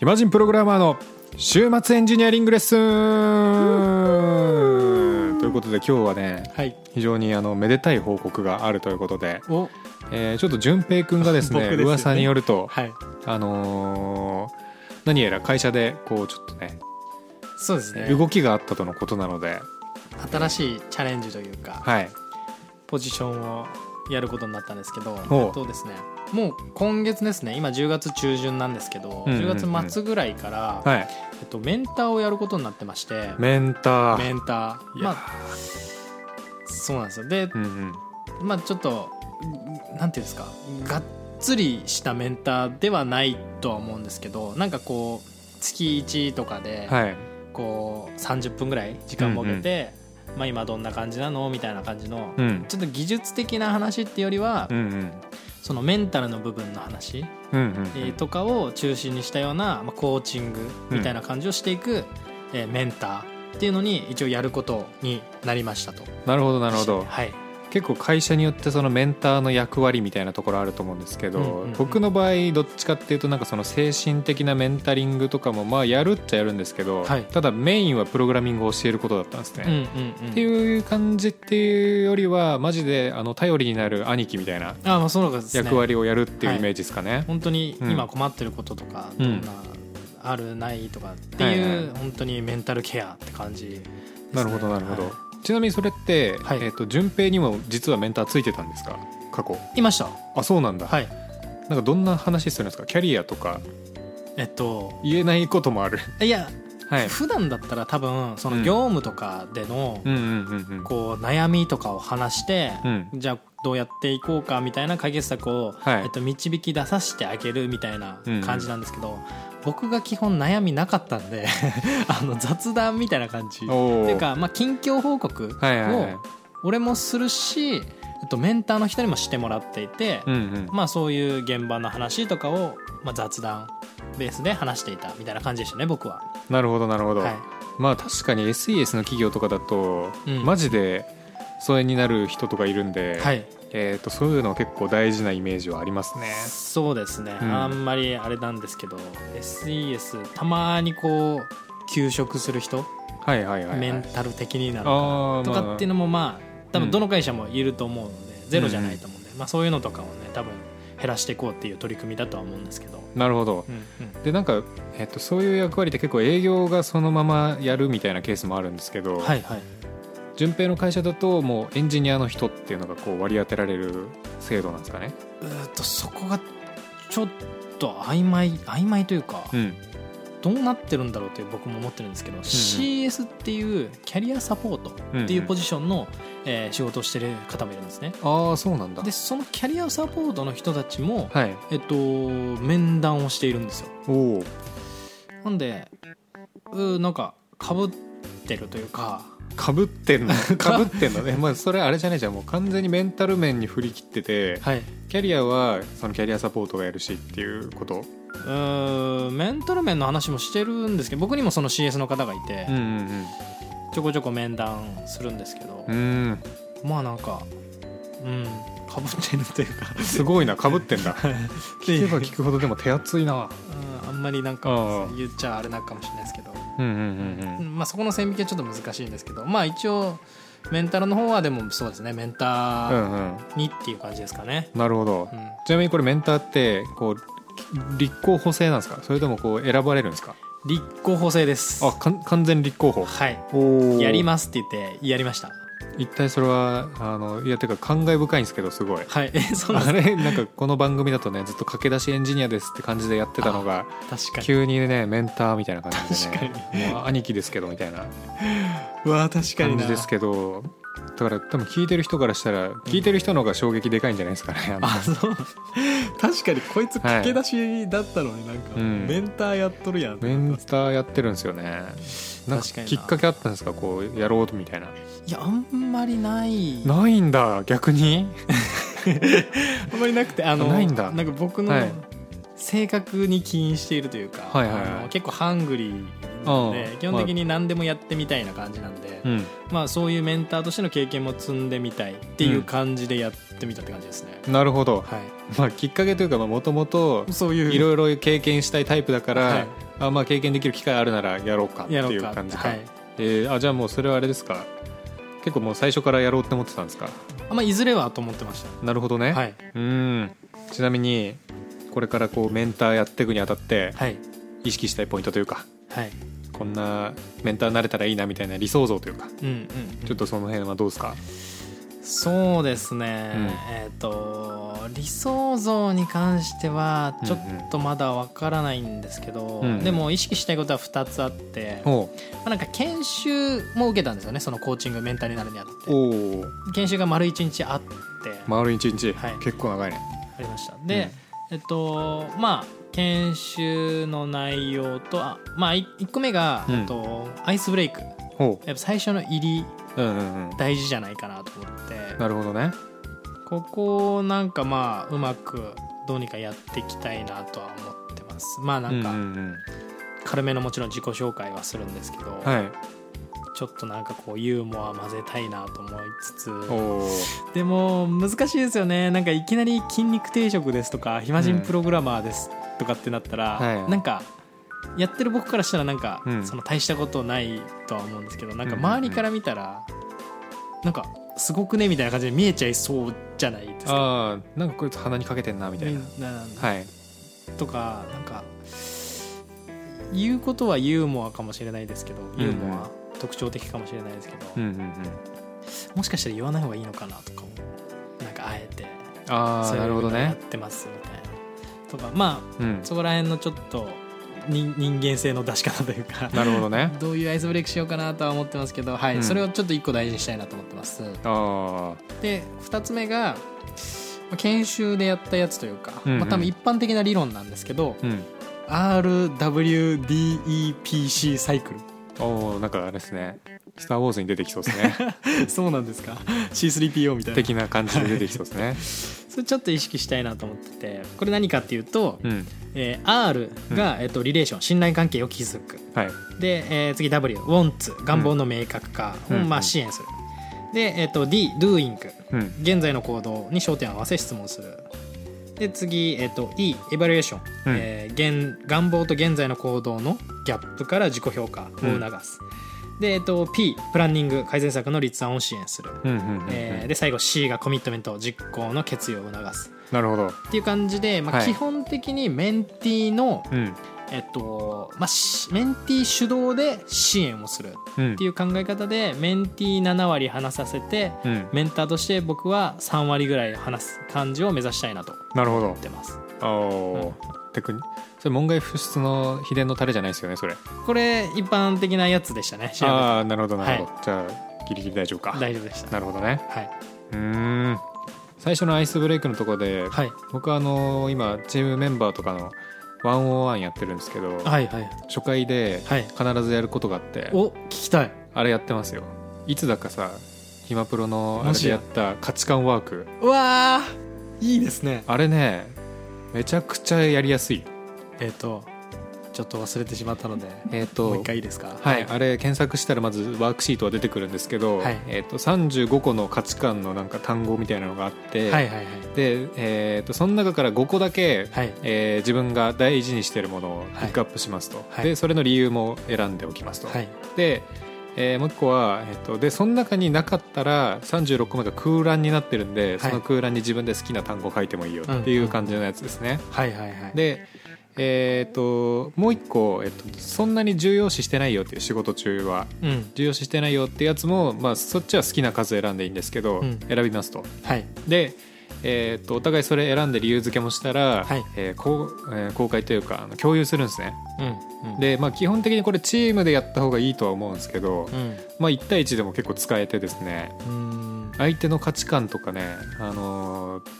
暇人プログラマーの週末エンジニアリングレッスン。ということで今日はねはい。非常にあのめでたい報告があるということで、お。えーちょっと淳平君がですね 僕ですよね。噂によると、はい。あのー何やら会社でこうちょっとねそうですね。動きがあったとのことなので、新しいチャレンジというかはい。ポジションをやることになったんですけどほう。えっとですねもう今月ですね。今10月中旬なんですけど、うんうんうん。10月末ぐらいから、はい。えっと、メンターをやることになってまして。メンター。メンター。いや。まあそうなんですよ。で、うんうん。まあちょっとなんていうんですか。がっつりしたメンターではないとは思うんですけどなんかこう月1とかで、はい。こう30分ぐらい時間設けて、まあ、今どんな感じなの？みたいな感じの、うん。ちょっと技術的な話っていうよりは、うんうんそのメンタルの部分の話、うんうんえーとかを中心にしたような、まあ、コーチングみたいな感じをしていく、えーメンターっていうのに一応やることになりましたと。なるほどなるほど。はい、結構会社によってそのメンターの役割みたいなところあると思うんですけど、うんうんうん。僕の場合どっちかっていうとなんかその精神的なメンタリングとかもまあやるっちゃやるんですけど、はい。ただメインはプログラミングを教えることだったんですね。うんうんうん。っていう感じっていうよりはマジであの頼りになる兄貴みたいな役割をやるっていうイメージですかね。本当にうん。今困ってることとか、うん。あるないとかってはいいう、はい。本当にメンタルケアって感じね、なるほどなるほど、はいちなみにそれって、はい。えっ、と順平にも実はメンターついてたんですか？過去。いました。あそうなんだ、はい。なんかどんな話するんですか？キャリアとか。えっと言えないこともある。いや、はい。普段だったら多分そのうん。業務とかでのこう悩みとかを話して、うん。じゃあどうやっていこうかみたいな解決策を、はい。えっと、導き出させてあげるみたいな感じなんですけど、僕が基本悩みなかったんで あの雑談みたいな感じ。っていうか、まあ、近況報告を俺もするし、えっと、メンターの人にもしてもらっていて、うんうん。まあ、そういう現場の話とかを、まあ、雑談ベースで話していたみたいな感じでしたね僕は。なるほどなるほど、はい。まあ確かに SES の企業とかだと、うん。マジで疎遠になる人とかいるんで、はい、えー、とそういうの結構大事なイメージはありますね。そうですね、うん。あんまりあれなんですけど SES たまにこう休職する人、はいはいはい、はい、メンタル的になるとかっていうのもまあ多うん。分どの会社もいると思うので、ゼロじゃないと思うんで、まあ、そういうのとかをね多分減らしていこうっていう取り組みだとは思うんですけど、なるほど。うんうん。でなんか、えっとそういう役割って結構営業がそのままやるみたいなケースもあるんですけど、はいはい順平の会社だともうエンジニアの人っていうのがこう割り当てられる制度なんですかね。うーっとそこがちょっと曖昧曖昧というか、うん。どうなってるんだろうという僕も思ってるんですけど、CS っていうキャリアサポートっていうポジションの、えー仕事をしてる方もいるんですね。ああそうなんだ。でそのキャリアサポートの人たちも、はい。えっと、面談をしているんですよ。おおなんでうーなんかかぶってるというかかぶってんの？かぶってんのね。まあそれあれじゃないじゃん。もう完全にメンタル面に振り切っててはい。キャリアはそのキャリアサポートがやるしっていうこと？うーんメンタル面の話もしてるんですけど僕にもその CS の方がいて、うんうんちょこちょこ面談するんですけど、うん。うんまあなんかうんかぶってるというか。すごいなかぶってんだ。聞けば聞くほどでも手厚いな。うんあんまりなんか言っちゃあれなかもしれないですけど、うんうんうんうんまあ、そこの線引きはちょっと難しいんですけどまあ一応メンタルの方はでもそうですねメンタうーんうんにっていう感じですかね、なるほど。うん。ちなみにこれメンターってこう立候補制なんですか？それともこう選ばれるんですか？立候補制です。あかん完全立候補。はい。おやりますって言ってやりました一体それはあのいやてか感慨深いんですけどすごい。はい。え そうあれなんかこの番組だとねずっと駆け出しエンジニアですって感じでやってたのがす確かに。急にねメンターみたいな感じで確ねもう兄貴ですけどみたいな。うわ確かにな。感じですけどだから多分聞いてる人からしたら聞いてる人の方が衝撃でかいんじゃないですかねあのあそう。確かにこいつはい駆け出しだったのになんか、うん。メンターやっとるやん。メンターやってるんですよね。なんか確かにな。きっかけあったんですか？こうやろうとみたいないやあんまりない。ないんだ逆に？あんまりなくてあのないんだ。なんか僕のはい。性格に起因しているというか、はいはいはい。結構ハングリーなのうんで基本的に何でもやってみたいな感じなんで、うん。まあ、そういうメンターとしての経験も積んでみたいっていう感じでやってみたって感じですね、なるほど。はい。まあきっかけというかもともとそういう。いろいろ経験したいタイプだから、はい。あまあ経験できる機会あるならやろうかっていうう感じか、はい。えーあじゃあもうそれはあれですか？結構もう最初からやろうって思ってたんですか？あまあ、いずれはと思ってましなるほどね、たはい。うーん。ちなみにこれからこうメンターやっていくにあたってはい。意識したいポイントというかはい。こんなメンターになれたらいいなみたいな理想像というかうんうんうん。ちょっとその辺はどうですか？そうですね、うん。えっ、と理想像に関してはちょっとまだわからないんですけど、うんうん。でも意識したいことは2つあって、まおあ、なんか研修も受けたんですよねそのコーチングメンターになるにあたって。お研修が丸1日あって。丸一日、はい。結構長いね。ありました。で、えっとまあ研修の内容とあまあ1個目が、うん。と、アイスブレイク。ほやっぱ最初の入りううんうんうん。大事じゃないかなと思ってなるほどね。ここをなんかまあうまくどうにかやっていきたいなとは思ってます。まあなんかうんうん軽めのもちろん自己紹介はするんですけど、うん、はい。ちょっとなんかこうユーモア混ぜたいなと思いつつでも難しいですよね。なんかいきなり筋肉定食ですとか暇人プログラマーですとかってなったら、はい。なんかやってる僕からしたらなんか、うん。その大したことないとは思うんですけどなんかうんうんうん。周りから見たら、なんかすごくねみたいな感じで見えちゃいそうじゃないですか。ああなんかこいつ鼻にかけてんなみたいな、はい。とかなんか言うことはユーモアかもしれないですけどユーモア、特徴的かもしれないですけど、うんうんうん。もしかしたら言わない方がいいのかなとかもなんかあえて。ああそういうのやっなるほどねてますみたいな。とかまあうん。そこら辺のちょっと人人間性の出し方というか。なるほどね。どういうアイスブレイクしようかなとは思ってますけど、はい。うん。それをちょっと一個大事にしたいなと思ってます。あで2つ目がまあ研修でやったやつというか、うんうん。まあ、多分一般的な理論なんですけど、あうん。RWDEPC サイクおおなんかあれですね「スター・ウォーズ」に出てきそうですね。ル そうなんですか。C3PO みたいな。的な感じで出てきそうですね。それちょっと意識したいなと思っててこれ何かっていうと、うん。えー R が、えっとリレーション信頼関係を築く。はい。で、えー次 W wants 願望の明確化を、うん。うん。まあ、支援する。で、えっと D doing うん。現在の行動に焦点を合わせ質問する。で次、えっと E エバリエーション、うん。えー現願望と現在の行動のギャップから自己評価を促す、で、えっと P プランニング改善策の立案を支援する、で最後 C がコミットメント実行の決意を促す。なるほど。っていう感じで、まあ、はい。基本的にメンティーの、うん。えっとまあ、しメンティー主導で支援をする。うん。っていう考え方でメンティー7割話させてうん。メンターとして僕は3割ぐらい話す感じを目指したいなとなるほど。思ってます。おおテクニ？それ門外不出の秘伝のタレじゃないですよねそれ。これ一般的なやつでしたね調べああなるほどなるほど、はじゃあギリギリ大丈夫か。大丈夫でした。なるほどね。はい、うーん。最初のアイスブレイクのところで、はい、僕はあの今チームメンバーとかの101やってるんですけど、はいはい。初回ではい。必ずやることがあって、お聞きたい。あれやってますよ。いつだかさひまプロのあれでやった価値観ワーク。うわーいいですね。あれねめちゃくちゃやりやすいえっ、とちょっと忘れてしまったのでえっ、ともう一回いいですか？はい、あれ検索したらまずワークシートは出てくるんですけど、はい。えー、と35個の価値観のなんか単語みたいなのがあって、はいはいはい。で、えー、とその中から5個だけ、はい。えー自分が大事にしているものをピックアップしますと、はい。でそれの理由も選んでおきますと、はい。で、えーもう一個は、えー、とでその中になかったら36個目が空欄になってるんで、い。その空欄に自分で好きな単語を書いてもいいよっていう感じのやつですね、はいはいはい。でえー、ともう一個、えっとそんなに重要視してないよっていう仕事中はうん。重要視してないよってやつも、まあ、そっちは好きな数選んでいいんですけど、うん。選びますと。はい。で、えー、とお互いそれ選んで理由付けもしたら、はい。えーこうえー公開というか共有するんですね。うん。うん。で、まあ、基本的にこれチームでやった方がいいとは思うんですけど、うん。まあ、1対1でも結構使えてですねうん。相手の価値観とかね、あのーし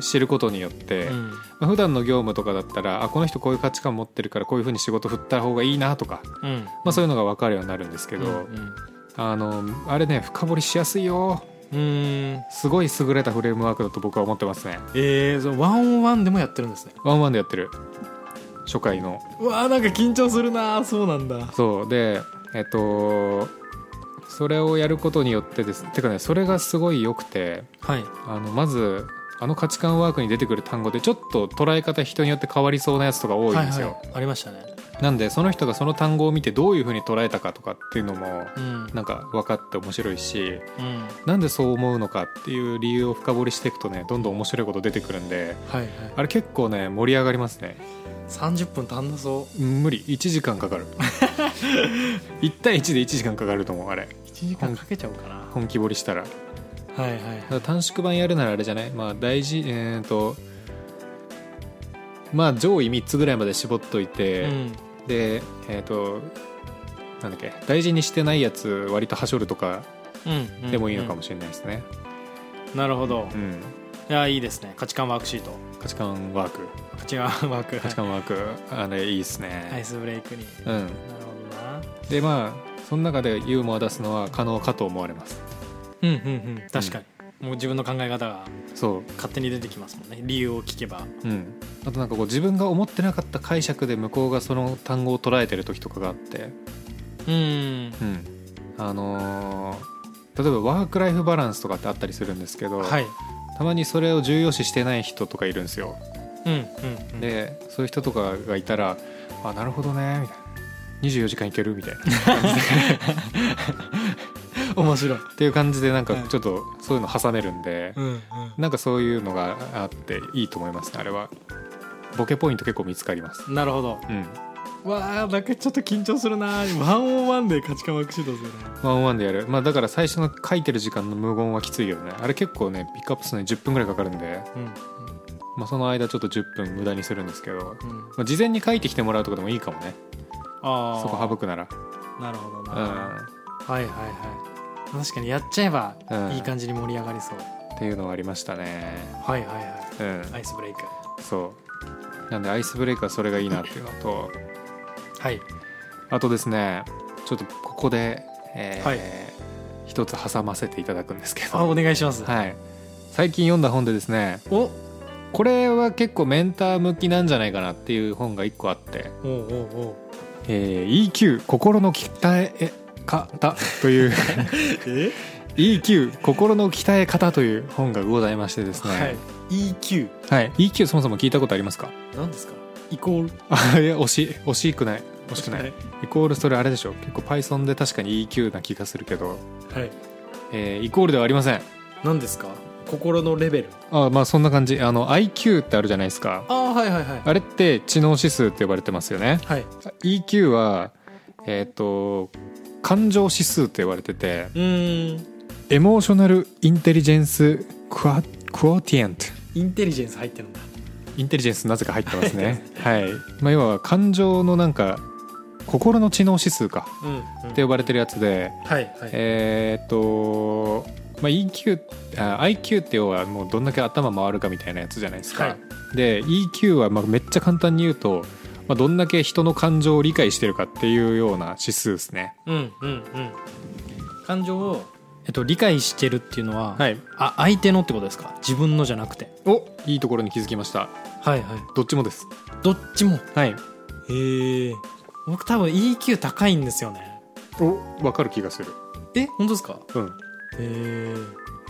知ることによって、うん。まあ、普段の業務とかだったらあこの人こういう価値観持ってるからこういうふうに仕事振った方がいいなとか、うん。まあ、そういうのが分かるようになるんですけど、うんあのあれね深掘りしやすいよ。うん。すごい優れたフレームワークだと僕は思ってますね。えー、ワンオンワンでもやってるんですね。ワンワンでやってる。初回の。うわーなんか緊張するなそうなんだ。そう。でえっとそれをやることによってです。てかねそれがすごい良くてはい。あのまずあの価値観ワークに出てくる単語でちょっと捉え方人によって変わりそうなやつとか多いんですよ、はいはい、ありましたね。なんでその人がその単語を見てどういうふうに捉えたかとかっていうのもうん。なんか分かって面白いしうん。なんでそう思うのかっていう理由を深掘りしていくとねどんどん面白いこと出てくるんではいはい。あれ結構ね盛り上がりますね。30分足んなそ無理。1時間かかる。1対1で1時間かかると思うあれ。う1時間かけちゃおうかな。本気掘りしたらはいはい。短縮版やるならあれじゃない？まあ大事えっ、とまあ上位3つぐらいまで絞っといて、うん。でえっ、となんだっけ大事にしてないやつ割とはしょるとかうんでもいいのかも、もしれないですね。うん。なるほど。うん、いやいいですね。価値観ワークシート。価値観ワーク。価値観ワーク。価値観ワークあれいいですね、アイスブレイクに。うん。なるほどな。でまあその中でユーモア出すのは可能かと思われますうんうんうん。確かに、もう自分の考え方がそ勝手に出てきますもんね。理由を聞けば。ううん。あとなんかこう自分が思ってなかった解釈で向こうがその単語を捉えてる時とかがあって。うん。うん。あのー例えばワーク・ライフ・バランスとかってあったりするんですけど、はい。たまにそれを重要視してない人とかいるんですよ。うんうんうん。でそういう人とかがいたら「あなるほどね」みたいな「24時間いける?」みたいな 面白い。っていう感じでなんかはい。ちょっとそういうの挟めるんで、うんうん。なんかそういうのがあっていいと思いますねあれは。ボケポイント結構見つかります。なるほど。うん。わあなんかちょっと緊張するなワンオンワンで価値観ワークシートですよねワンオンワンでやる。まあだから最初の書いてる時間の無言はきついよね。あれ結構ねピックアップするのに10分ぐらいかかるんで、うんまあ、その間ちょっと10分無駄にするんですけど、うん。うんまあ、事前に書いてきてもらうとかでもいいかもね。ああそこ省くなら。なるほどうな、はいはいはい確かにやっちゃえばうん。いい感じに盛り上がりそう、んっていうのはありましたね。はいはいはうん。いアイスブレイク。そう。なんでアイスブレイクはそれがいいなっていうのとはい。あとですねちょっとここで、えーはい。一つ挟ませていただくんですけあど、お願いします、はい、最近読んだ本でですねお。これは結構メンター向きなんじゃないかなっていう本が一個あって。おうおうおう「えー EQ 心の鍛え方」という。え？EQ 心の鍛え方という本がございましてですね、はい。EQ はい。EQ そもそも聞いたことありますか？何ですか？イコール？あいや惜しい。惜しくない。惜しくない。イコールそれあれでしょ？結構 Python で確かに EQ な気がするけど、はい。えーイコールではありません。何ですか？心のレベル。あまあそんな感じ。あの IQ ってあるじゃないですか。ああはいはいはい。あれって知能指数って呼ばれてますよね。はい。EQ はえっ、と感情指数って呼ばれててエモーショナルインテリジェンスクワクオティエントインテリジェンス入ってるんだ。インテリジェンスなぜか入ってますね。はい、まあ、要は感情のなんか心の知能指数か。って呼ばれてるやつではいはい。えーっと、まあ、EQ あ IQ って要はもうどんだけ頭回るかみたいなやつじゃないですか、はい。で EQ はまあめっちゃ簡単に言うと、まあ、どんだけ人の感情を理解してるかっていうような指数ですね。うんうん。うん感情を、えっと、理解してるっていうのは、はい。あ相手のってことですか？自分のじゃなくて。おいいところに気づきました。はいはい。どっちもです。どっちも？はい。へえ。僕多分 EQ 高いんですよね。お分かる気がする。え本当ですか？うん、へえ。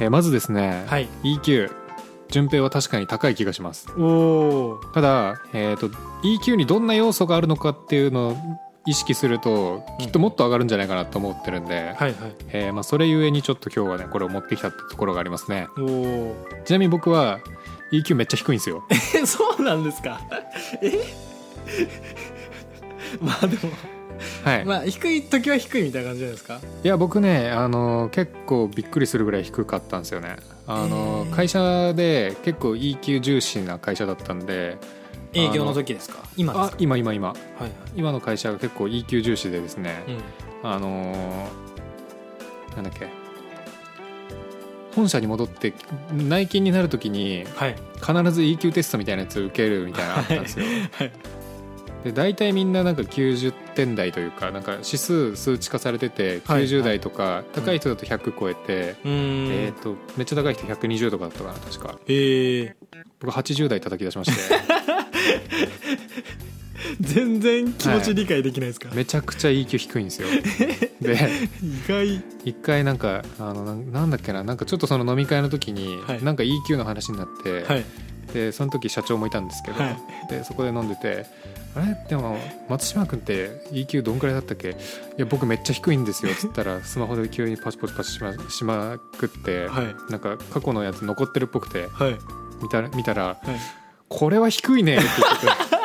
えーまずですね、はい。EQ 順平は確かに高い気がします。おおただ、えー、と EQ にどんな要素があるのかっていうのを意識するときっともっと上がるんじゃないかなと思ってるんで、はいはい。えーまあ、それゆえにちょっと今日はねこれを持ってきたってところがありますね。おおちなみに僕は EQ めっちゃ低いんですよ。えそうなんですか？え？まあでもはい、まあ低い時は低いみたいな感じじゃないですか？いや僕ねあの結構びっくりするぐらい低かったんですよねあの、えー。会社で結構 EQ 重視な会社だったんで営業の時ですか？今ですあか今今今。はいはい。今の会社が結構 EQ 重視でですね、うん。あのーなんだっけ。本社に戻って内勤になるときにはい。必ず EQ テストみたいなやつ受けるみたいなのあったんですよ。はいで大体みんななんか90点台というかなんか指数数値化されててはい90台とか、高い人だと100超えて、うーん。えっ、とめっちゃ高い人120とかだったかな確か。へえ僕80台叩き出しまして。全然気持ち理解できないですか、めちゃくちゃ EQ 低いんですよ。で意外。一回なんかあのなんなんだっけななんかちょっとその飲み会の時に、はい。なんか EQ の話になって、はい。でその時社長もいたんですけど、はい。でそこで飲んでて「あれ？でも松島君って EQ どんくらいだったっけ？いや僕めっちゃ低いんですよ」っ つったらスマホで急にパチパチパチしましまくって、はい。なんか過去のやつ残ってるっぽくてはい。見たら見たらはい「これは低いね」って言ってて。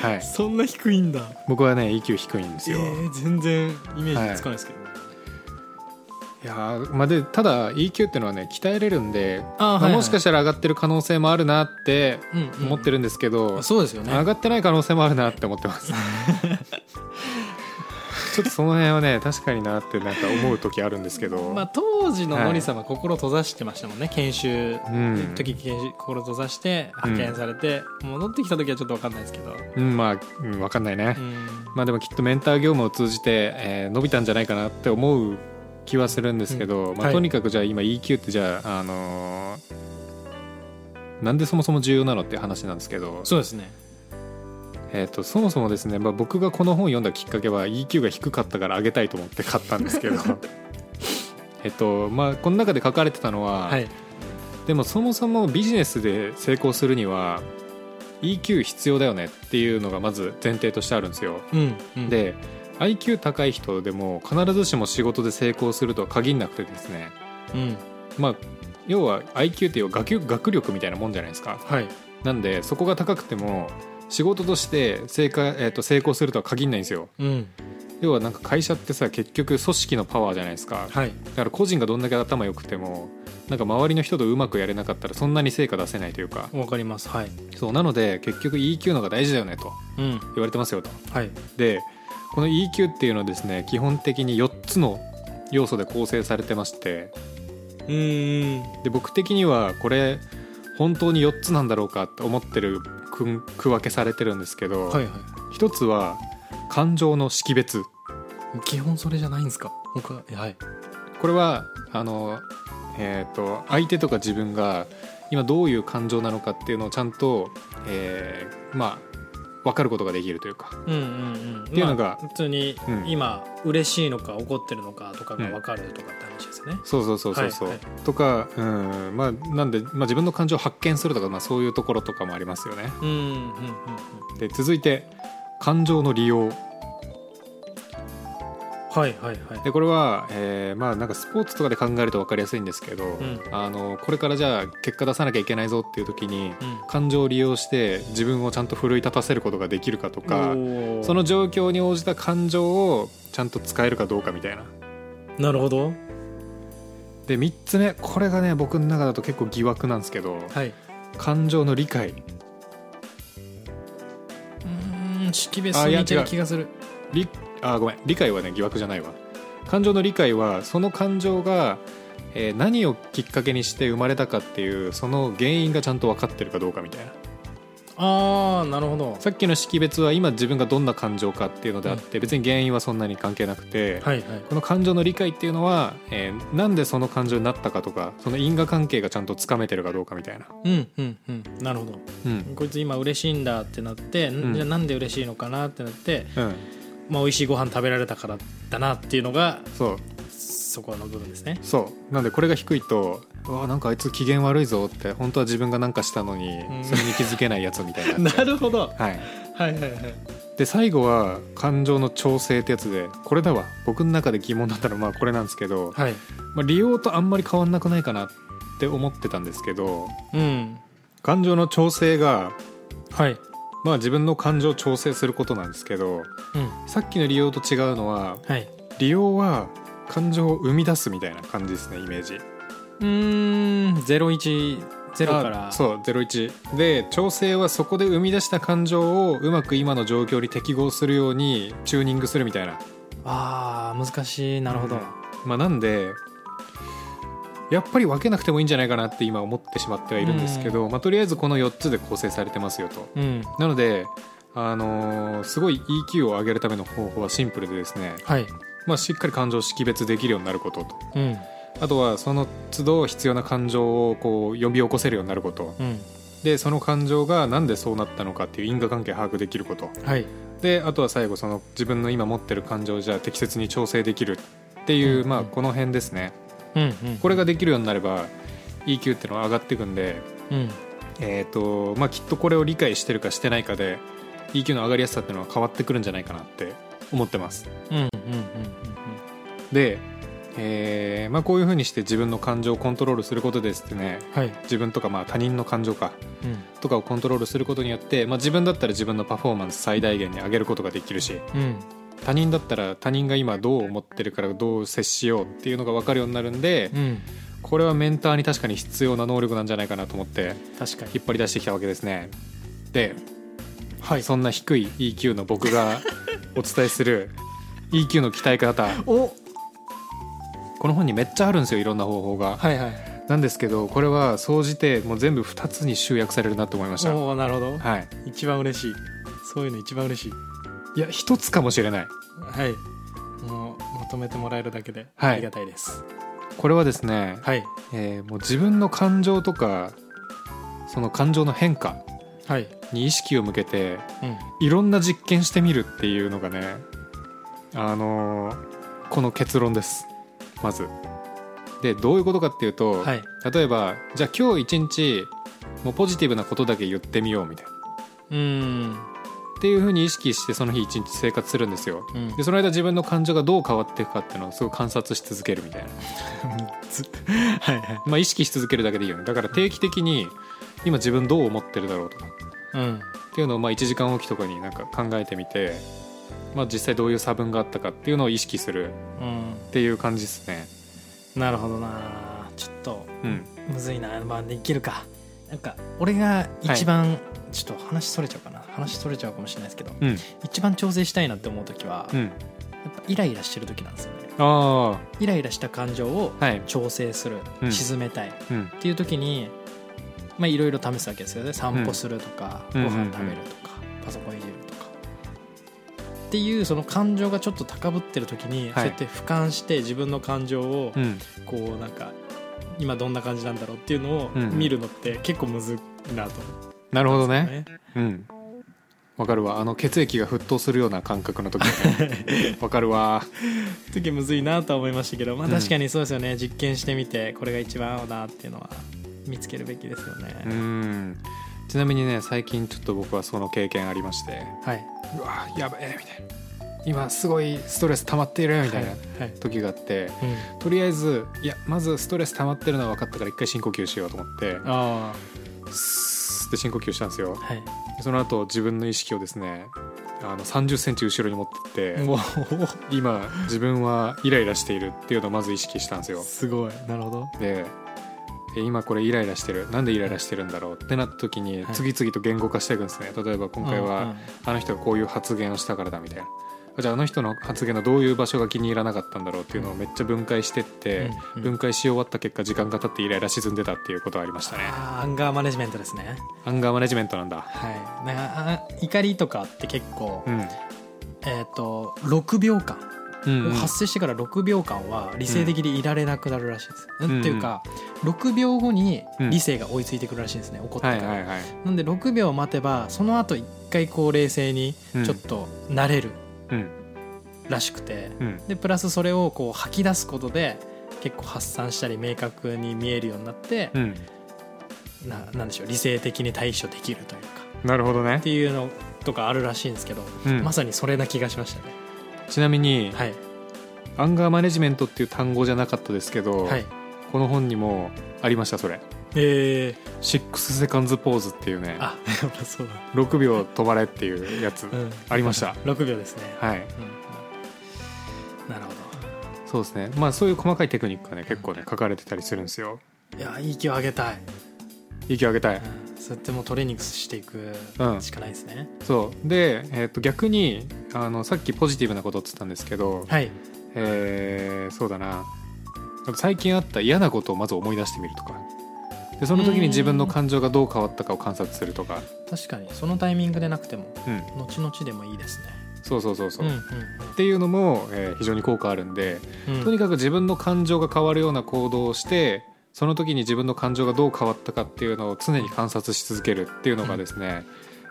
はい、そんな低いんだ。僕はね EQ 低いんですえよ、ー、全然イメージつかないですけど、いやーまあ、でただ EQ っていうのはね鍛えれるんでまああーはいはいもしかしたら上がってる可能性もあるなってうんうん思ってるんですけど、そうですよね。上がってない可能性もあるなって思ってます。ちょっとその辺はね確かになってなんか思う時あるんですけど、まあ、当時のノリさんは心閉ざしてましたもんね、研修うん。時研修心閉ざして派遣されて、戻ってきた時はちょっと分かんないですけど、うん、まあ、うん、分かんないね、うん。まあでもきっとメンター業務を通じて、えー伸びたんじゃないかなって思う気はするんですけど、まあ、うんはい。とにかくじゃあ今 EQ ってじゃあ、あのーなんでそもそも重要なのって話なんですけど、そうですね。えー、とそもそもですね、まあ、僕がこの本を読んだきっかけは EQ が低かったから上げたいと思って買ったんですけど えっとまあこの中で書かれてたのは、はい。でもそもそもビジネスで成功するには EQ 必要だよねっていうのがまず前提としてあるんですよ。うん、うん、で IQ 高い人でも必ずしも仕事で成功するとは限らなくてですね。うん。まあ要は IQ っていう学学力みたいなもんじゃないですか。はい。なんでそこが高くても仕事として成果、えー、と成功するとは限らないんですよ。うん。要はなんか会社ってさ結局組織のパワーじゃないですか。はい。だから個人がどんだけ頭良くてもなんか周りの人とうまくやれなかったらそんなに成果出せないというか。わかります。はい。そうなので結局 EQ の方が大事だよねとうん。言われてますよと。はい。でこの EQ っていうのはですね基本的に4つの要素で構成されてましてうんで僕的にはこれ本当に4つなんだろうかって思ってる区区分けされてるんですけど、はいは1つは感情の識別。い基本それじゃないんですか？僕ははい。これはあの、えー、と相手とか自分が今どういう感情なのかっていうのをちゃんと、えーまあ分かることができるというか。うんうんうん。っていうのがまあ普通にうん。今嬉しいのか怒ってるのかとかが分かるとかって話ですよね、そうそうそうそうそう、はいはい。とか、うん。まあ、なんで、まあ、自分の感情を発見するとか、まあ、そういうところとかもありますよね。うん、うんうんうん。で続いて感情の利用はいはいはい。でこれは、えーまあなんかスポーツとかで考えると分かりやすいんですけど、ん。あのこれからじゃあ結果出さなきゃいけないぞっていう時にうん。感情を利用して自分をちゃんと奮い立たせることができるかとかその状況に応じた感情をちゃんと使えるかどうかみたいな。なるほど。で3つ目これがね僕の中だと結構疑惑なんですけどはい。感情の理解。うん識別に似てる気がする。理あごめん。理解はね疑惑じゃないわ。感情の理解はその感情が、えー何をきっかけにして生まれたかっていうその原因がちゃんと分かってるかどうかみたいな。ああなるほど。さっきの識別は今自分がどんな感情かっていうのであって、別に原因はそんなに関係なくて、はいはい。この感情の理解っていうのは、えーなんでその感情になったかとかその因果関係がちゃんとつかめてるかどうかみたいな、うんうんうん。なるほど。うん。こいつ今嬉しいんだってなって、んうん。じゃあなんで嬉しいのかなってなって、うん、まあ、美味しいご飯食べられたからだなっていうのがそう。そこの部分ですね。そう。なんでこれが低いとうわなんかあいつ機嫌悪いぞって本当は自分が何かしたのに、ん。それに気づけないやつみたいになっちゃう。るほど。はい、はいはいはい。で最後は感情の調整ってやつでこれだわ。僕の中で疑問だったのはまあこれなんですけど、はい。まあ、利用とあんまり変わんなくないかなって思ってたんですけどうん。感情の調整がはいまあ自分の感情を調整することなんですけどうん。さっきの利用と違うのははい。利用は感情を生み出すみたいな感じですねイメージ。うーん。010から。あそう01で調整はそこで生み出した感情をうまく今の状況に適合するようにチューニングするみたいな。あー難しい。なるほど、まあなんでやっぱり分けなくてもいいんじゃないかなって今思ってしまってはいるんですけど、まあ、とりあえずこの4つで構成されてますよと。うん。なのであのーすごい EQ を上げるための方法はシンプルでですね、はい。まあ、しっかり感情を識別できるようになることと。うん。あとはその都度必要な感情をこう呼び起こせるようになること。うん。でその感情がなんでそうなったのかっていう因果関係把握できること。はい。であとは最後その自分の今持ってる感情をじゃあ適切に調整できるっていう、うん。まあこの辺ですねこれができるようになれば EQ っていうのは上がっていくんでうん。えーとまあ、きっとこれを理解してるかしてないかで EQ の上がりやすさっていうのは変わってくるんじゃないかなって思ってます。うんうんうんで、えーまあ、こういうふうにして自分の感情をコントロールすることですってねうんはい。自分とかまあ他人の感情かうん。とかをコントロールすることによって、まあ、自分だったら自分のパフォーマンス最大限に上げることができるしうん他人だったら他人が今どう思ってるからどう接しようっていうのが分かるようになるんでうん。これはメンターに確かに必要な能力なんじゃないかなと思って確かに。引っ張り出してきたわけですね。ではい。そんな低い EQ の僕が お伝えする EQ の鍛え方。お。この本にめっちゃあるんですよいろんな方法が。はいはい。なんですけどこれは総じてもう全部2つに集約されるなと思いました。おおなるほど。はい。一番嬉しい。そういうの一番嬉しいいや1つかもしれない。はい。もうまとめてもらえるだけではい。ありがたいです。これはですね、はい。えーもう自分の感情とかその感情の変化はい。に意識を向けてうん。いろんな実験してみるっていうのがねあのーこの結論です。まず。でどういうことかっていうと、はい。例えばじゃあ今日一日もうポジティブなことだけ言ってみようみたいな。うんっていうふうに意識してその日一日生活するんですよ。うん。でその間自分の感情がどう変わっていくかっていうのをすごい観察し続けるみたいな。ずはいはい。まあ意識し続けるだけでいいよね。だから定期的に今自分どう思ってるだろうとかうんっていうのをまあ1時間おきとかになんか考えてみて、まあ、実際どういう差分があったかっていうのを意識するうん。っていう感じですね。なるほどな。ちょっとうん。むずいな。まあできるか。なんか俺が一番、ちょっと話それちゃうかな。話それちゃうかもしれないですけどうん。一番調整したいなって思う時は、やっうんぱイライラしてる時なんですよね。あイライラした感情をあはい。調整する、うん。沈めたいっうん。ていう時にまあいろいろ試すわけですよね。散歩するとか、うんご飯食べるとか、パソコンいじるとか。っていうその感情がちょっと高ぶってる時に、はい。そうやって俯瞰して自分の感情をうん。こうなんか今どんな感じなんだろうっていうのをうん見るのって結構むずいなとなるほどね。うん。わかるわ。あの血液が沸騰するような感覚の時。ね わかるわ。時むずいなとは思いましたけど、まあ、うん。確かにそうですよね、実験してみてこれが一番合うなっていうのは見つけるべきですよね、うん。ちなみにね最近ちょっと僕はその経験ありまして。はい、うわやべえみたいな。今すごいストレス溜まっているみたいな時があって、うん、とりあえずいやまずストレス溜まってるのは分かったから一回深呼吸しようと思って。あスーって深呼吸したんですよ。あはい。その後自分の意識をですねあの3 0ンチ後ろに持ってって、今自分はイライラしているっていうのをまず意識したんですよ。すごい。なるほど。でえ今これイライラしてる。なんでイライラしてるんだろうってなった時にはい。次々と言語化していくんですね。例えば今回は、あの人がこういう発言をしたからだみたいなじゃああの人の発言のどういう場所が気に入らなかったんだろうっていうのをめっちゃ分解してって、うんうん。分解し終わった結果時間が経ってイライラ沈んでたっていうことがありましたね。アンガーマネジメントですね。アンガーマネジメントなんだ。はい。な怒りとかって結構、うん。えっ、と6秒間。うんうん。発生してから6秒間は理性的にいられなくなるらしいです、んっていうか6秒後にうん。理性が追いついてくるらしいんですね怒ってから、なんで6秒待てばその後一回こう冷静にうん。ちょっと慣れる。うんらしくて、うん。でプラスそれをこう吐き出すことで結構発散したり明確に見えるようになって、うん。ななんでしょう理性的に対処できるというか。なるほどね。っ、ていうのとかあるらしいんですけど、うん。まさにそれな気がしましたね。ちなみに、はい。アンガーマネジメントっていう単語じゃなかったですけど、はい。この本にもありましたそれえー、6セカンズポーズっていうねあやっぱそうだ。6秒止まれっていうやつ、うん。ありました。6秒ですね、はい。うん。うんなるほそうですね。まあそういう細かいテクニックがね結構ね書かれてたりするんですよ。どいや息を上げたい、息を上げたい。うん、そうやってもうトレーニングしていくうん。しかないですね、そう。で、えー、と逆にあのさっきポジティブなことって言ったんですけど、はい。えーそうだな。最近あった嫌なことをまず思い出してみるとかでその時に自分の感情がどう変わったかを観察するとか、確かに。そのタイミングでなくてもうん、後々でもいいですね。そうそうそうそう、うんうんっていうのも、えー非常に効果あるんで、うん。とにかく自分の感情が変わるような行動をしてその時に自分の感情がどう変わったかっていうのを常に観察し続けるっていうのがですね、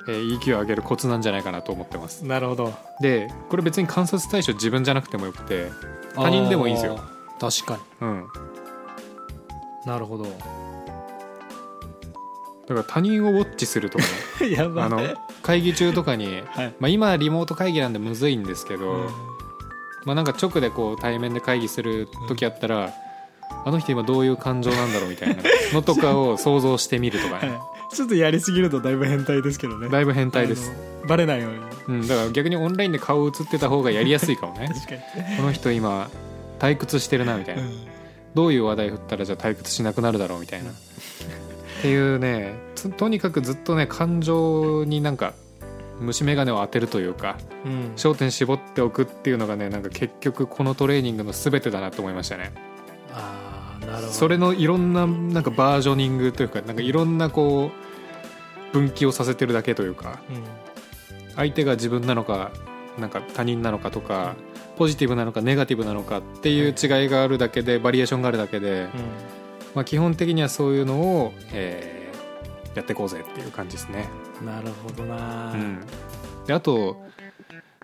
えー EQ を上げるコツなんじゃないかなと思ってます。なるほど。でこれ別に観察対象自分じゃなくてもよくて他人でもいいんですよ、確かうん、になるほどだから他人をウォッチするとかね。やばあの会議中とかに、はい。まあ、今リモート会議なんでむずいんですけど、うん。まあ、なんか直でこう対面で会議する時あったら、あの人今どういう感情なんだろうみたいな のとかを想像してみるとかね。ちょっとやりすぎるとだいぶ変態ですけどね。だいぶ変態です、あのバレないように。うん、だから逆にオンラインで顔映ってた方がやりやすいかもね。確かに、この人今退屈してるなみたいな、どういう話題振ったらじゃあ退屈しなくなるだろうみたいな、っていうねととにかくずっとね感情になんか虫眼鏡を当てるというかうん。焦点絞っておくっていうのがねなんか結局このトレーニングの全てだなと思いましたね。ああなるほど。それのいろんななんかバージョニングというかなんかいろんなこう分岐をさせてるだけというかうん。相手が自分なのかなんか他人なのかとかポジティブなのかネガティブなのかっていう違いがあるだけでバリエーションがあるだけで、まあ、基本的にはそういうのを、えーやっていこうぜっていう感じですね。うんなるほどな、うん、であと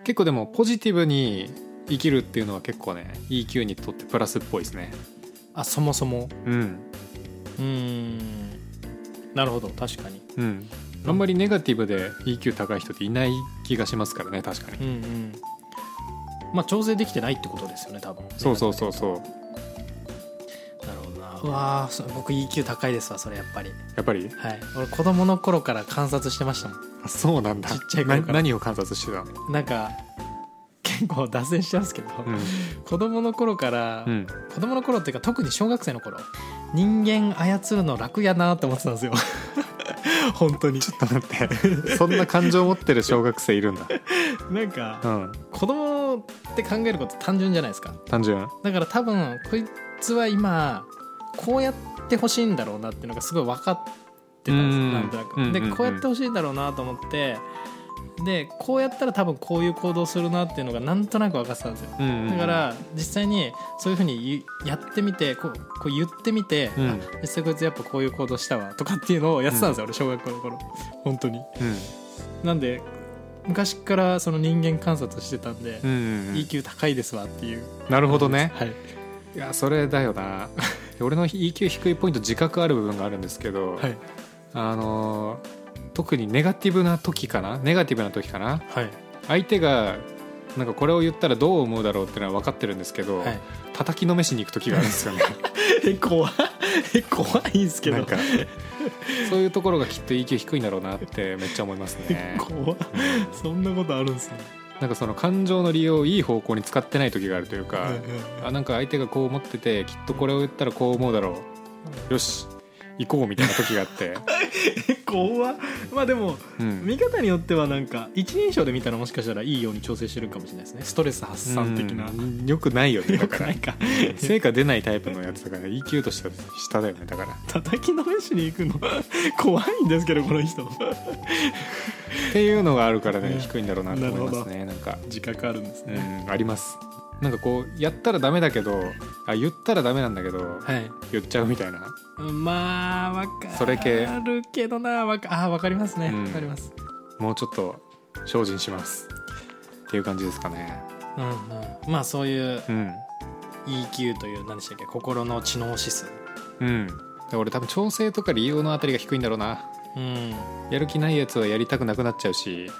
結構でもポジティブに生きるっていうのは結構ね EQ にとってプラスっぽいですね。あそもそも？うん。うん。なるほど確かに。うん、あんまりネガティブで EQ 高い人っていない気がしますからね確かに。うんうん。まあ調整できてないってことですよね多分。そうそうそうそううわーそ僕 EQ 高いですわそれやっぱり。やっぱり？はい。俺子供の頃から観察してましたもん。あそうなんだ。ちっちゃい頃から。な何を観察してたの？なんか結構脱線しちゃうんですけど、子供の頃から、うん、うん、子供の頃っていうか特に小学生の頃人間操るの楽やなって思ってたんですよ。本当に。ちょっと待って。そんな感情を持ってる小学生いるんだ。なんかうん、子供って考えること単純じゃないですか。単純？だから多分こいつは今こうやってほしいんだろうなっていうのがすごい分かってたんですうん。なんとなく、うんうんうん。でこうやってほしいんだろうなと思って。でこうやったら多分こういう行動するなっていうのがなんとなく分かってたんですよ。うんうんうん。だから実際にそういうふうに言やってみてこうこう言ってみて、うん。あ実際こいつやっぱこういう行動したわとかっていうのをやってたんですよ、俺小学校の頃。本当に。うん。なんで昔からその人間観察してたんで、うんうんうん。EQ 高いですわっていう。なるほどね。はい。いやそれだよな俺の EQ 低いポイント自覚ある部分があるんですけど、はい。あのー特にネガティブな時かな？ネガティブな時かな？はい。相手がなんかこれを言ったらどう思うだろうっていうのは分かってるんですけど、はい。叩きのめしに行く時があるんですよね。え怖いえ怖いんですけど。なんかそういうところがきっと EQ 低いんだろうなってめっちゃ思いますね。怖いそんなことあるんですねなんかその感情の利用をいい方向に使ってない時があるというか、あなんか相手がこう思っててきっとこれを言ったらこう思うだろう。よし行こうみたいな時があって、え 怖いまあでもうん、見方によってはなんか一人称で見たらもしかしたらいいように調整してるかもしれないですね。ストレス発散的な、うん。よくないよねよくないか。成果出ないタイプのやつだから。EQ としては下だよねだから。叩きのめしに行くの。怖いんですけどこの人っていうのがあるからねね低いんだろうなと思いますね。なんか。自覚あるんですうね、んあります。なんかこうやったらダメだけどあ言ったらダメなんだけどはい。言っちゃうみたいな。まあわかそれ系るけどな。わかあわかりますね。わ、うん。かります。もうちょっと精進します。っていう感じですかね。うんうん。まあそういううん。EQ という何でしたっけ心の知能指数うんで俺多分調整とか理由のあたりが低いんだろうなうん。やる気ないやつはやりたくなくなっちゃうし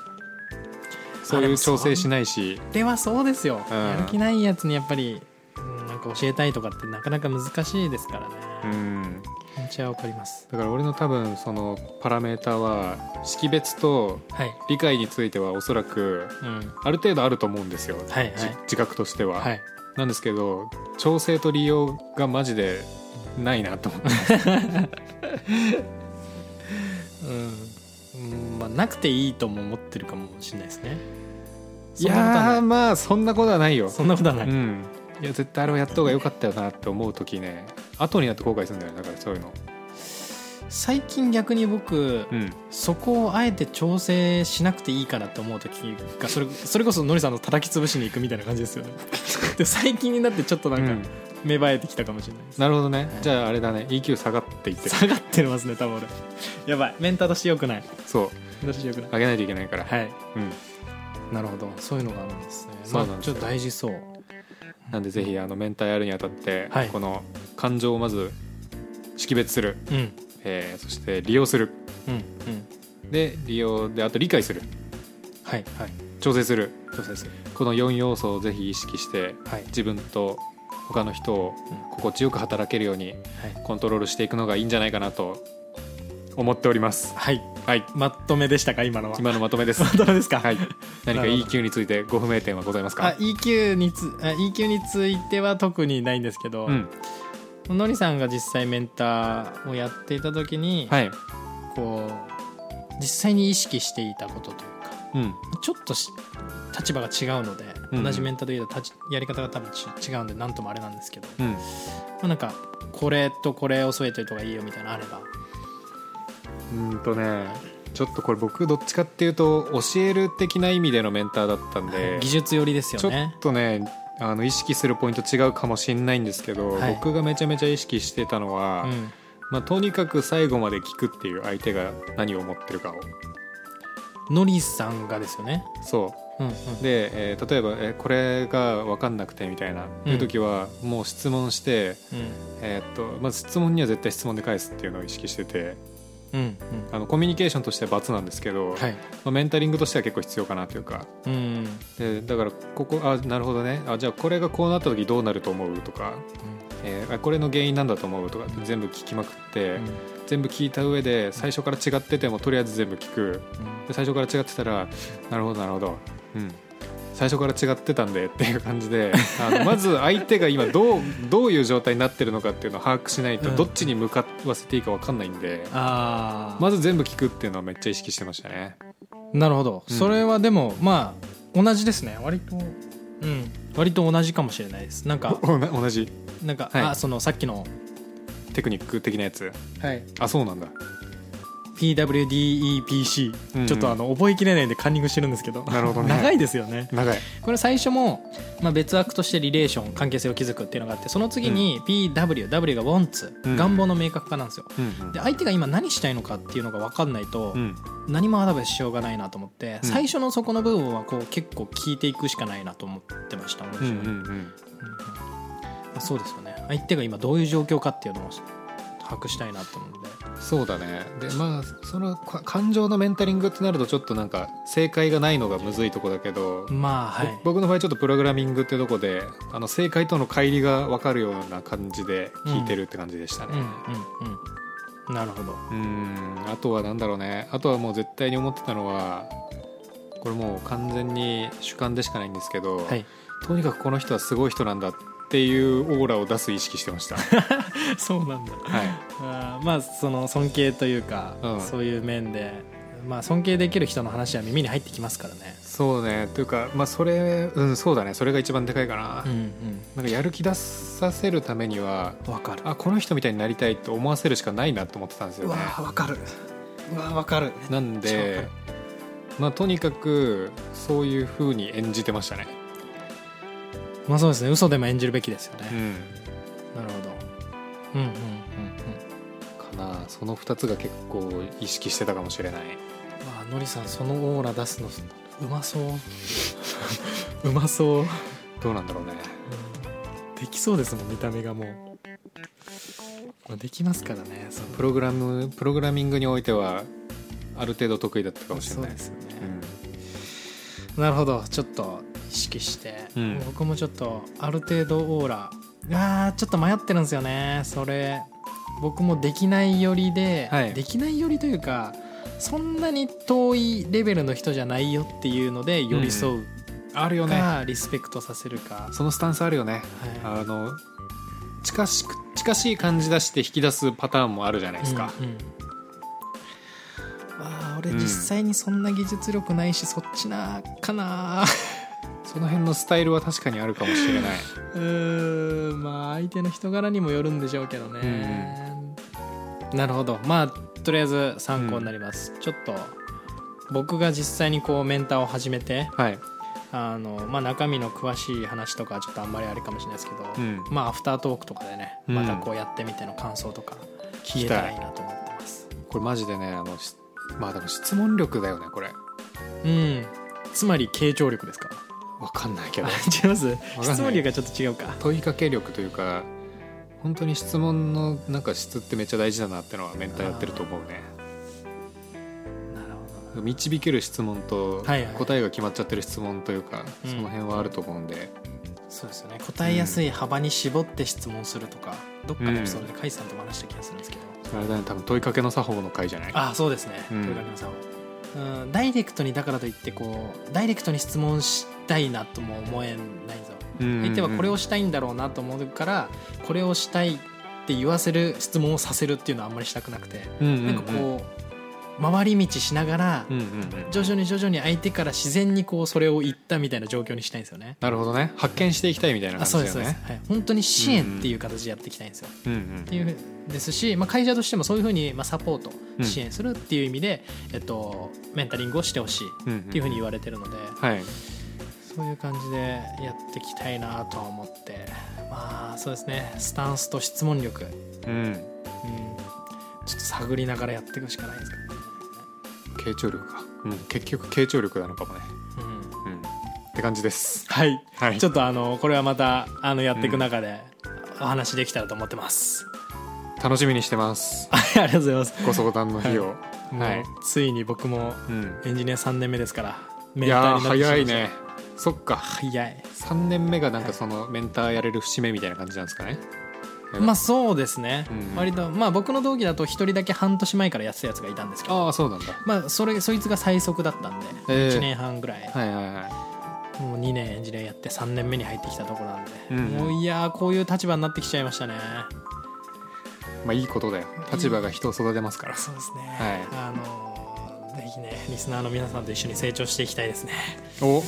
そういう調整しないし。ではそうですよ、うん。やる気ないやつにやっぱり、うん、なんか教えたいとかってなかなか難しいですからね、うん。気持ちはわかります。だから俺の多分そのパラメーターは識別とはい、理解についてはおそらくうん、ある程度あると思うんですよ、はい自覚としては、はい。なんですけど調整と利用がマジでないなと思って うん、うんまあなくていいとも思ってるかもしれないですね。い。やーまあそんなことはないよ。そんなことはない、うん。いや絶対あれをやった方が良かったよなって思う時ね後になって後悔するんだよねだからそういうの最近逆に僕、うん。そこをあえて調整しなくていいかなって思う時がそれそれこそのりさんの叩き潰しに行くみたいな感じですよね。で最近になってちょっとなんかうん。芽生えてきたかもしれないです、なるほどね。じゃああれだね。EQ 下がっていって。る下がってますね多分俺。やばい。メンターとしてよくない。そう。メンターとしてよくない。上げないといけないから。はい。うん。なるほど。そういうのがあるんですね。そうなんですよ。まあ、ちょっと大事そう。なんでぜひあのメンターやるにあたって、はい。この感情をまず識別する、うんえーそして利用する。うんうん。で利用であと理解する。はいはい。調整する。調整する。この4要素をぜひ意識してはい。自分と他の人をうん心地よく働けるようにはい。コントロールしていくのがいいんじゃないかなと思っております。はい。はい。まとめでしたか今のは。今のまとめです。まとめですか？はい。何か EQ についてご不明点はございますあか EQ につあ EQ については特にないんですけど、うんのりさんが実際メンターをやっていた時に、はい。こう実際に意識していたことというかうん。ちょっとし立場が違うので、うん。同じメンターといえどやり方が多分ち違うんで何ともあれなんですけど、まうん。あ、なんかこれとこれを添えといた方がいいよみたいなのあれば。うんとねちょっとこれ僕どっちかっていうと教える的な意味でのメンターだったんで技術寄りですちょっよねとねあの意識するポイント違うかもしれないんですけど、はい。僕がめちゃめちゃ意識してたのは、うん。まあ、とにかく最後まで聞くっていう相手が何を思ってるかを。のりさんがですよね。そう。んうん。うで、えー例えば、えーこれが分かんなくてみたいな、うん。いう時はもう質問して、うん。えーっとまず質問には絶対質問で返すっていうのを意識しててうんあのコミュニケーションとしては×なんですけど、うんはい。まあ、メンタリングとしては結構必要かなというか。うんでだからここあなるほどね。あじゃあこれがこうなった時どうなると思うとか、えーあこれの原因なんだと思うとか全部聞きまくって、うん。全部聞いた上で最初から違っててもとりあえず全部聞く。で最初から違ってたらなるほどなるほど。うん最初から違ってたんでっていう感じであの まず相手が今どうどういう状態になってるのかっていうのを把握しないとうん。どっちに向かわせていいか分かんないんで、ああまず全部聞くっていうのはめっちゃ意識してましたね。なるほど、うん。それはでもまあ同じですね。割とうん。割と同じかもしれないです。なんか 同じ？なんか、はい。あそのさっきの、テクニック的なやつ。はい、あそうなんだ PWDEPC、うんうん。ちょっとあの覚えきれないんでカンニングしてるんですけど。なるほどね。長いですよね。長い。これ最初も、まあ、別枠としてリレーション関係性を築くっていうのがあってその次に PWW が wants、うん。願望の明確化なんですよ。うんうん。で相手が今何したいのかっていうのが分かんないと、うん。何もアドバイスしようがないなと思って、うん。最初のそこの部分はこう結構聞いていくしかないなと思ってました、うんうんうん。うんそうですよね。相手が今どういう状況かっていうのを把握したいなと思うのでそうだね。でまあそのか感情のメンタリングってなるとちょっとなんか正解がないのがむずいとこだけど、まあはい。ぼ僕の場合ちょっとプログラミングってとこであの正解との乖離が分かるような感じで聞いてるって感じでしたね。うん。うん。うん。なるほど。うん。あとはなんだろうね。あとはもう絶対に思ってたのはこれもう完全に主観でしかないんですけど、はい。とにかくこの人はすごい人なんだっていうオーラを出す意識してました。そうなんだ。はい。あーまあその尊敬というか、うん。そういう面でまあ尊敬できる人の話は耳に入ってきますからね。そうね。というかまあそれうんそうだね。それが一番でかいかな、うんなんかやる気出させるためにはかる。あこの人みたいになりたいと思わせるしかないなと思ってたんですよね。わかる。うわわかる。なんでるまあとにかくそういう風に演じてましたね。まあそうですね。嘘でも演じるべきですよね、うん。なるほど。うんうんうんうん。かな。その2つが結構意識してたかもしれない。まあのりさんそのオーラ出すのうまそう。うまそう、どうなんだろうね。できそうですもん見た目がもう、まあ、できますからねそのプログラムプログラミングにおいてはある程度得意だったかもしれない。ですよね、なるほど。ちょっと意識して、うん。僕もちょっとある程度オーラあーちょっと迷ってるんですよね。それ僕もできないよりで、はい。できないよりというかそんなに遠いレベルの人じゃないよっていうので寄り添うあるよか、ねリスペクトさせるか、そのスタンスあるよね。はい。あの近しく近しい感じ出して引き出すパターンもあるじゃないですか、うんうん俺うん。実際にそんな技術力ないし、そっちなかな その辺のスタイルは確かにあるかもしれない。うーんまあ相手の人柄にもよるんでしょうけどね、なるほど。まあとりあえず参考になります、うん、ちょっと僕が実際にこうメンターを始めて、はい、あのまあ、中身の詳しい話とかちょっとあんまりあれかもしれないですけど、うん、まあアフタートークとかでねまたこうやってみての感想とか聞けたらいいなと思ってます、これマジでねあのまあでも質問力だよねこれ。うん。つまり傾聴力ですか？分かんないけど。違います？質問力がちょっと違うか。問いかけ力というか本当に質問のなんか質ってめっちゃ大事だなってのはメンターやってると思うね。導ける質問と答えが決まっちゃってる質問というか、その辺はあると思うんで、そうですよね。答えやすい幅に絞って質問するとか、どっかのエピソードで甲斐さんと話した気がするんですけど、あれだね多分問いかけの作法の回じゃない？あそうですね、問いかけの作法。うん、ダイレクトにだからといってこうダイレクトに質問したいなとも思えないぞ、相手はこれをしたいんだろうなと思うからこれをしたいって言わせる質問をさせるっていうのはあんまりしたくなくて、なんかこう回り道しながら、徐々に徐々に相手から自然にこうそれを言ったみたいな状況にしたいんですよね。なるほどね。発見していきたいみたいな感じだよね。はい、本当に支援っていう形でやっていきたいんですよ、うん。うん、っていうですし、まあ、会社としてもそういうふうにまあサポート支援するっていう意味で、えっと、メンタリングをしてほしいっていうふうに言われてるので、はい、そういう感じでやっていきたいなとは思って。まあそうですね。スタンスと質問力、うん、うん、ちょっと探りながらやっていくしかないですかね傾聴力か、うん、結局傾聴力なのかもね、うん。うん、って感じです。はい、はい、ちょっとあのこれはまたあのやっていく中でお話できたらと思ってます、楽しみにしてます。ありがとうございます。ご相談の日を、はい、ついに僕もエンジニア3年目ですから、いや早いね。そっか。早い。3年目がなんかそのメンターやれる節目みたいな感じなんですかねまあそうですね、うん、割とまあ僕の同期だと一人だけ半年前からやってたやつがいたんですけど。ああそうなんだ。まあそれそいつが最速だったんで、えー、1年半ぐらい、はいはいはい。もう2年エンジニアやって3年目に入ってきたところなんで、うん、もういやこういう立場になってきちゃいましたね。まあいいことだよ。立場が人を育てますから。そうですね、はい、あのぜひねリスナーの皆さんと一緒に成長していきたいですね。お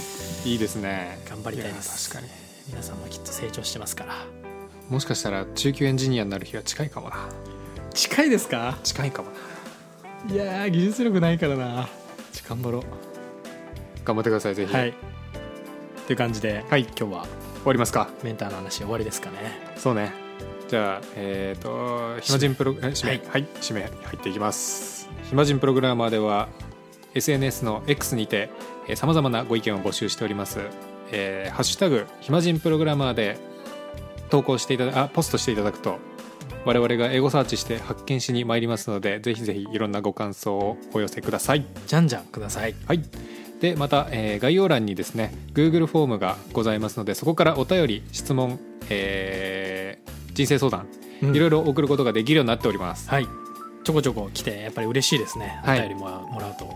いいですね。頑張りたいです。確かに。皆さんもきっと成長してますからもしかしたら中級エンジニアになる日は近いかもな。近いですか？近いかもな。いや技術力ないからな。頑張ろう。頑張ってくださいぜひ。はい。という感じで、はい、今日は終わりますか？メンターの話終わりですかね。そうね。じゃあえっ、ー、と暇人プロ締め、はい、はい、締め入っていきます。暇人プログラマーでは SNS の X にてさまざまなご意見を募集しております、えー、ハッシュタグ暇人プログラマーで投稿していただあポストしていただくと我々がエゴサーチして発見しに参りますのでぜひぜひいろんなご感想をお寄せください。じゃんじゃんください。はい。でまた、えー、概要欄にですね Google フォームがございますのでそこからお便り質問、えー、人生相談、うん、いろいろ送ることができるようになっております。はい。ちょこちょこ来てやっぱり嬉しいですね。お便りもらうと、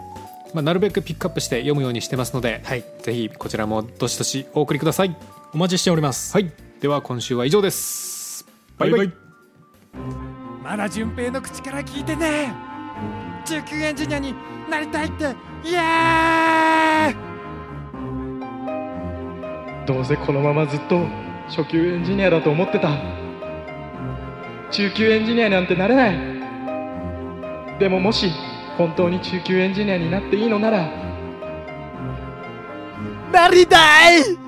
まあ、なるべくピックアップして読むようにしてますので、はい、ぜひこちらもどしどしお送りください。お待ちしております。はいでは今週は以上です。バイバイ。まだ順平の口から聞いてね。中級エンジニアになりたいって。イエーイ。どうせこのままずっと初級エンジニアだと思ってた。中級エンジニアなんてなれない。でももし本当に中級エンジニアになっていいのなら。なりたい